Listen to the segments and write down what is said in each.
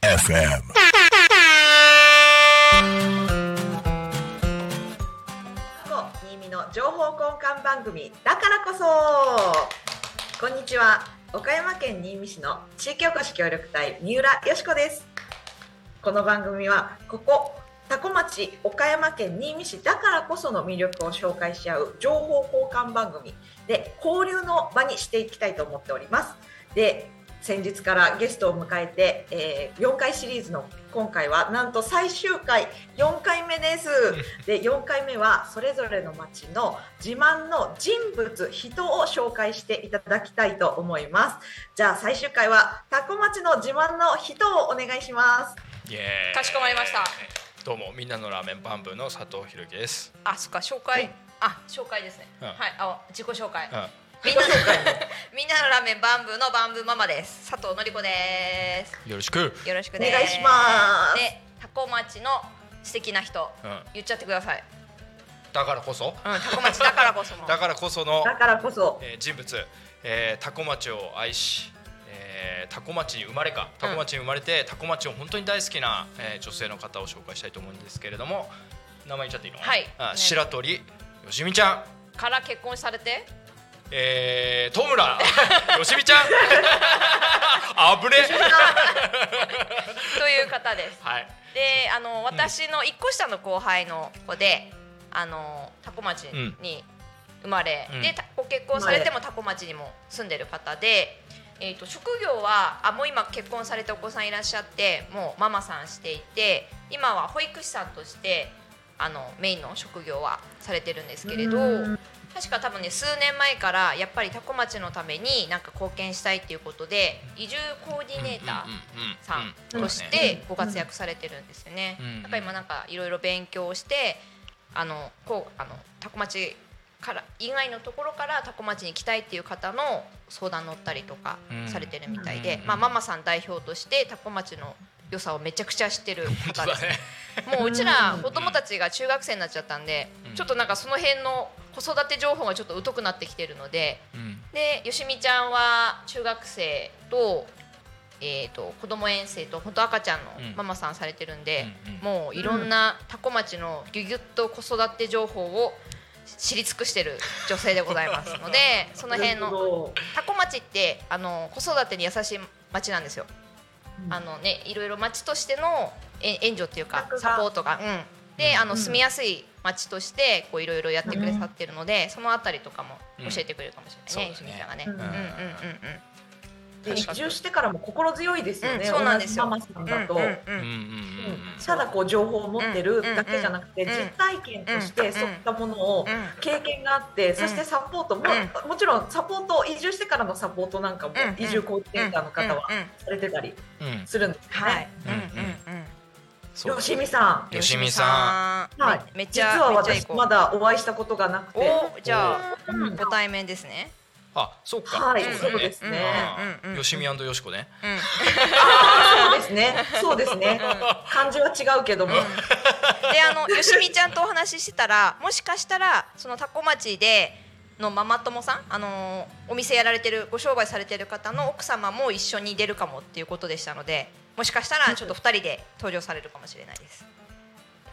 FM. 過去新見の情報交換番組だからこそ。こんにちは。岡山県新見市の地域おこし協力隊三浦よしこです。この番組はここ多古町岡山県新見市だからこその魅力を紹介し合う情報交換番組で交流の場にしていきたいと思っております。で先日からゲストを迎えて、えー4回シリーズの今回はなんと最終回4回目です。で4回目はそれぞれの町の自慢の人物人を紹介していただきたいと思います。じゃあ最終回はタコ町の自慢の人をお願いします。かしこまりましたどうもみんなのラーメンバンブーの佐藤ひろきです、あそっか紹介。あ紹介ですね、うん。はい。あ自己紹介、うん、みんなのみんなのラーメンバンブーのバンブーママです。佐藤のりこです。よろしく、よろしくお願いします。でタコ町の素敵な人。うん、言っちゃってください。だからこそ。うんタコ町だからこその だからこその、だからこそ。えー人物、えー、タコ町を愛し、えー、タコ町に生まれかタコ町に生まれて、タコ町を本当に大好きな、えー、女性の方を紹介したいと思うんですけれども名前言っちゃっていいの？はい。あね。白鳥よしみちゃん。から結婚されて？えー、戸村 よしみちゃん。あぶね。という方です。はい。であの私の一個下の後輩の子であのタコ町に生まれ、うん。でたご結婚されてもタコ町にも住んでる方で、えー、と職業はあもう今結婚されてお子さんいらっしゃってもうママさんしていて今は保育士さんとしてあのメインの職業はされてるんですけれどうん。確か多分ね数年前からやっぱりタコ町のためになんか貢献したいっていうことで移住コーディネーターさんとしてご活躍されてるんですよね。うん。だから今なんかいろいろ勉強をしてあのこうあのタコ町から以外のところからタコ町に行きたいっていう方の相談乗ったりとかうん。されてるみたいで、うん。まあママさん代表としてタコ町の良さをめちゃくちゃ知ってる方です。ね。もううちら子供たちが中学生になっちゃったんで、うん。ちょっとなんかその辺の子育て情報がちょっと疎くなってきてるので、うん。でよしみちゃんは中学生と,、えー、と子供園生と本当赤ちゃんのうん。ママさんされてるんで、うんうん。もういろんな多古町のギュギュッと子育て情報を知り尽くしてる女性でございますので その辺のなるほど。多古町ってあの子育てに優しい町なんですよ。うん。あのねいろいろ町としてのえ援助っていうかサポートが、うん、であのうん。住みやすい町としてこういろいろやってくださってるので、そのあたりとかも教えてくれるかもしれないね、うんゆしみちゃんがね。ううんんうんうんうん。で移住してからも心強いですよね、うんそうなんですよ。ママさんだと、うんうんうん。うんうんうんただこう情報を持ってるだけじゃなくて、うん実体験としうんてそういったものをうん経験があって、そしてサポートも、もちろんサポート移住してからのサポートなんかも、うん移住コーディネーターの方はされてたりうんするんですよはいね。。よしみさうん。よしみさん、はい、めめっちゃ実は私まだお会いしたことがなくて、おじゃあうんご対面ですね。あそうか。はいそうですね。よしみよしこね。うん。そうですね、そうですね、漢字は違うけども、であのよしみちゃんとお話ししてたらもしかしたらその多古町でのママ友さんあのーお店やられてるご商売されてる方の奥様も一緒に出るかもっていうことでしたのでもしかしたらちょっと二人で登場されるかもしれないです。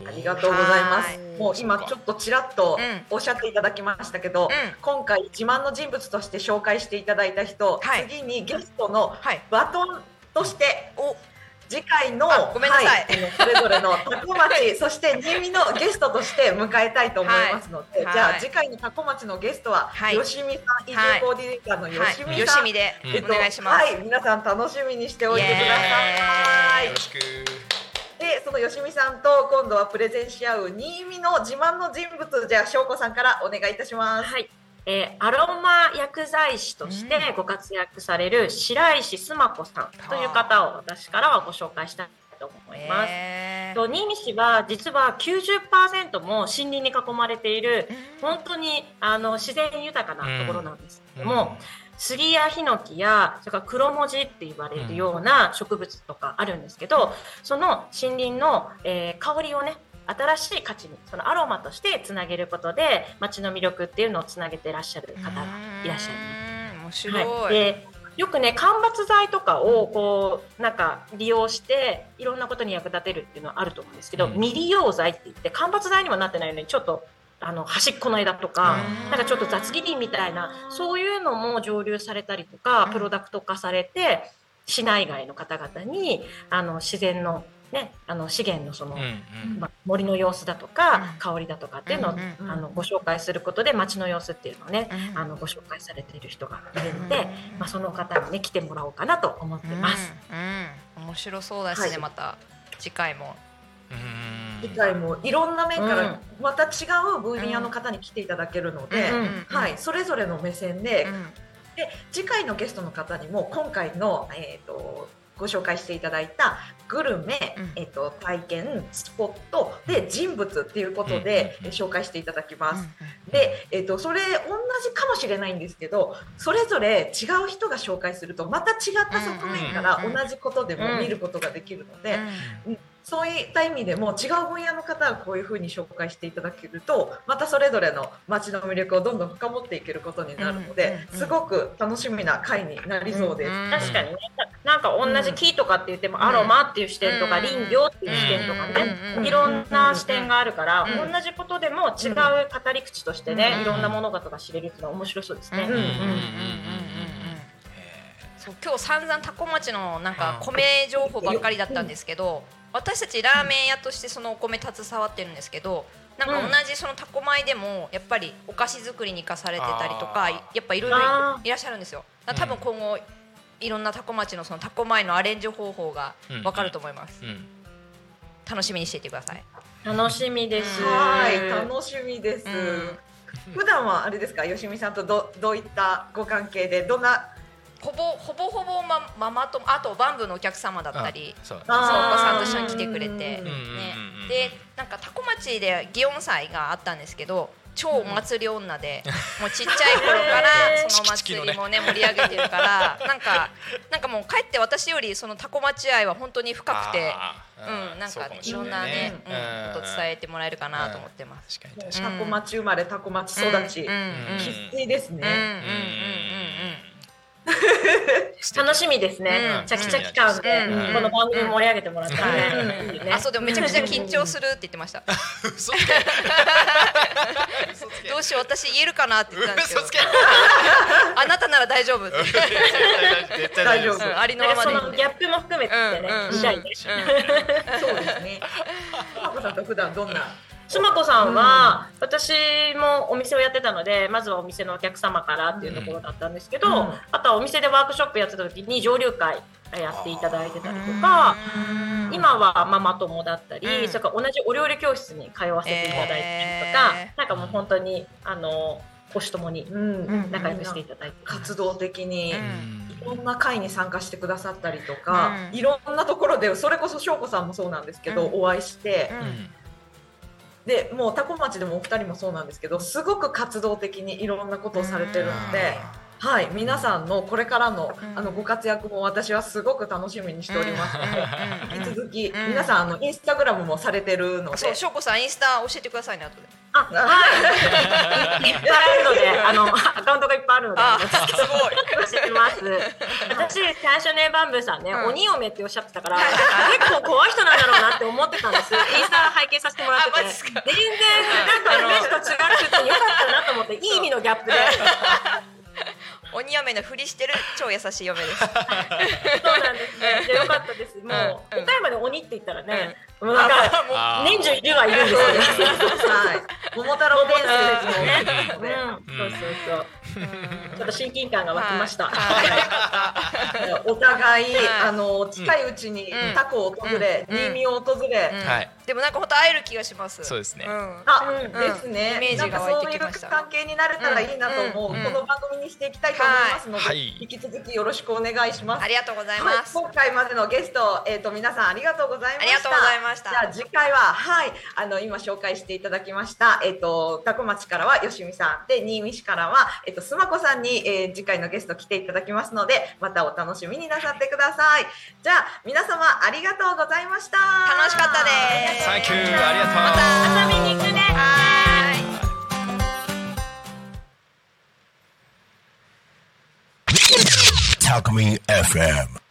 ありがとうございます。はい。もう今ちょっとちらっとうん。おっしゃっていただきましたけど、うん。今回自慢の人物として紹介していただいた人、はい。次にゲストのはい。バトンとしてお。次回のあごめんなさい。はいそれぞれのタコ町そして新見のゲストとして迎えたいと思いますので、はい。はいじゃあ次回のタコ町のゲストは、はい。よしみさん移はい住コーディネーターのよしはい。みさん、よしみでうんお願いします。はい皆さん楽しみにしておいてください。よろしくでそのよしみさんと今度はプレゼンし合う新見の自慢の人物じゃあ翔子さんからお願いいたします。はい、えーアロマ薬剤師としてご活躍される白石須磨子さんという方を私からはご紹介したいと思います。えと新見市は実は90%も森林に囲まれている本当にあの自然豊かなところなんですけども、杉やヒノキやそれから黒文字って言われるような植物とかあるんですけど、その森林の、えー香りをね新しい価値にそのアロマとしてつなげることで街の魅力っていうのをつなげてらっしゃる方がいらっしゃいます。面白い、はい、でよくね間伐材とかをこうなんか利用していろんなことに役立てるっていうのはあると思うんですけど、うん。未利用材って言って間伐材にもなってないのにちょっとあの端っこの枝とかうん。なんかちょっと雑切りみたいなそういうのも蒸留されたりとかプロダクト化されて市内外の方々にあの自然の,、ね、あの資源のその、うんうん。まあ、森の様子だとか、うん。香りだとかっていうのを、うんうんうん。あのご紹介することで街の様子っていうのをね、うんあのご紹介されている人がいるので、まあ、その方にね来てもらおうかなと思ってます。うん、うん、面白そうですね、はい。また次回もうん。次回もいろんな面かうんらまた違う分野の方に来ていただけるので、うん。はい、それぞれの目線で,、うん。で次回のゲストの方にも今回の、えー、とご紹介していただいたグルメ、うん。えー、と体験スポットで人物っていうことで、紹介していただきます。で、えー、とそれ同じかもしれないんですけどそれぞれ違う人が紹介するとまた違った側面から同じことでも見ることができるので、うんそういった意味でも違う分野の方がこういうふうに紹介していただけるとまたそれぞれの街の魅力をどんどん深掘っていけることになるので、うんうんうんすごく楽しみな回になりそうです。うん確かにね、なんか同じ木とかって言っても、ん。アロマっていう視点とか、うん。林業っていう視点とかね、うんいろんな視点があるから、うん。同じことでも違う語り口としてね、うん。いろんな物事が知れるっていうのは面白そうですね。うんうんうんうんうんうん。へそう今日散々タコ町のなんか米情報ばっかりだったんですけど私たちラーメン屋としてそのお米携わってるんですけどなんか同じそのタコ米でもやっぱりお菓子作りに生かされてたりとかやっぱいろいろあいらっしゃるんですよ。多分今後いろんなタコ町のそのタコ米のアレンジ方法がわかると思います。ーうん。楽しみにしていてください。楽しみです。はい、楽しみです。うん。普段はあれですか、よしみさんとどどういったご関係でどんなほぼほぼほぼマママとあとバンブーのお客様だったりそうそうお子さんと一緒に来てくれて、うんねうんうんうん。でなんかタコ町で祇園祭があったんですけど超お祭り女で、もうちっちゃい頃から そのお祭りもね盛り上げてるから なんかなんかもうかえって私よりそのタコ町愛は本当に深くて。うん、なんかいろんなね、うんうん。こと伝えてもらえるかなと思ってます。タコ町生まれタコ町育ち、うんうんうん。生粋ですうんうんうんね。に 楽しみですね。うん。めちゃくちゃ期間で、うん。この番組盛り上げてもらったらあ、そうでもめちゃくちゃ緊張するって言ってました。どうしよう私言えるかなって言ったんですけ。どあなたなら大丈夫。大丈夫。うんありのままで。ギャップも含めてね。そうですね。マコさんと普段どんなスマコさんは、私もお店をやってたのでまずはお店のお客様からっていうところだったんですけど、うん。あとはお店でワークショップやってた時に上流会やっていただいてたりとか、今はママ友だったり、うん。それから同じお料理教室に通わせていただいたりとか、えなんかもう本当にあの母子ともにうん。仲良くしていただいて。活動的に。うん。いろんな会に参加してくださったりとか、うん。いろんなところでそれこそ翔子さんもそうなんですけど、うん。お会いして、うんでもうタコ町でもお二人もそうなんですけどすごく活動的にいろんなことをされてるので、はい、皆さんのこれからの,、うん。あのご活躍も私はすごく楽しみにしております。ので、うん引き続き、うん。皆さんあのインスタグラムもされてるので。そう、しょうこさんインスタ教えてくださいね後で。あはい。いっぱいあるのであのアカウントがいっぱいあるので。すごい。教えてます。私最初ねバンブーさんね、うん。鬼嫁っておっしゃってたから結構怖い人なんだろうなって思ってたんです。インスタ拝見させてもらってて。全然なんかイメージと違くてよかったなと思っていい意味のギャップで鬼嫁のふりしてる超優しい嫁です。そうなんですね。でよかったです。もう、うん岡山で鬼って言ったらね、もうなんか年中いるはいるんですよね。はい、桃太郎伝説もね ね、うん、そうそうそう。ちょっと親近感が湧きました。はい。お互い、はい。あの近いうちにうん。タコを訪れ、うん。新見を訪れ、でもなんか本当会える気がします。そうですね。ん。あ、うん。ですね。なんかそういう関係になれたらいいなと思う、うん。この番組にしていきたいと思いますので、はい。引き続きよろしくお願いします。ありがとうございはい。ます。今回までのゲスト、えっ、と皆さんありがとうございました。ありがとうございました。じゃあ次回ははい。あの今紹介していただきましたえっ、とタコ町からは吉しみさん。で新見市からは、えっと、須磨子さんに、えー次回のゲスト来ていただきますのでまたお楽しみになさってください。じゃあ皆様ありがとうございました。楽しかったです。サンキューありがとう。また遊びに行くね。はーい Talk Me FM.